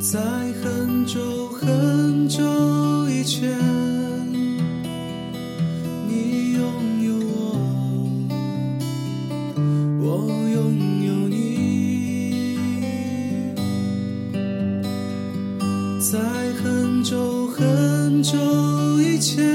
在很久很久以前，你拥有我，我拥有你。在很久很久以前，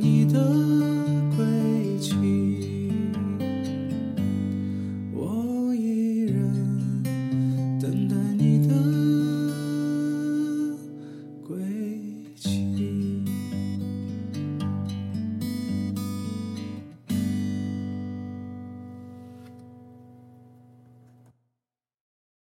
你的